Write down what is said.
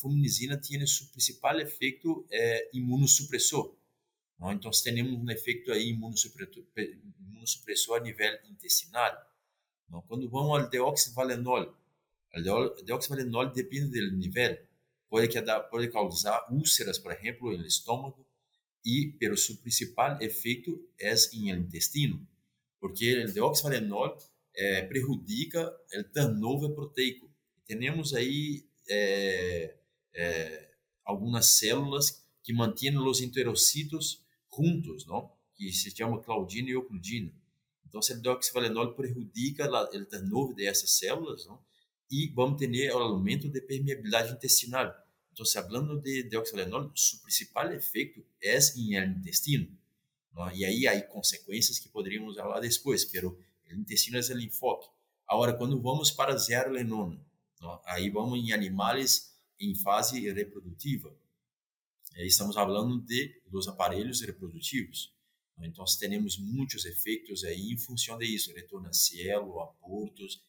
fumicina tem seu principal efeito é, imunossupressor. Não? Então, temos um efeito aí imunossupressor, a nível intestinal. Não? Quando vamos ao deoxivalenol, o deoxivalenol depende do nível, pode, pode causar úlceras, por exemplo, no estômago, e pero seu principal efeito é em intestino, porque o deoxivalenol é, prejudica o turnover proteico. Temos aí é, é, algumas células que mantêm os enterocitos juntos, não? que se chama claudina e ocludina. Então, o deoxivalenol prejudica o turnover dessas células não? e vamos ter o aumento de permeabilidade intestinal. Então, se falando de deoxivalenol, seu principal efeito é em intestino. Não? E aí há consequências que poderíamos falar depois, mas o intestino é o enfoque. Agora, quando vamos para zearalenona, não? aí vamos em animais em fase reprodutiva. Estamos falando de dos aparelhos reprodutivos. Então, temos muitos efeitos aí em função disso, retorno a cielo, abortos,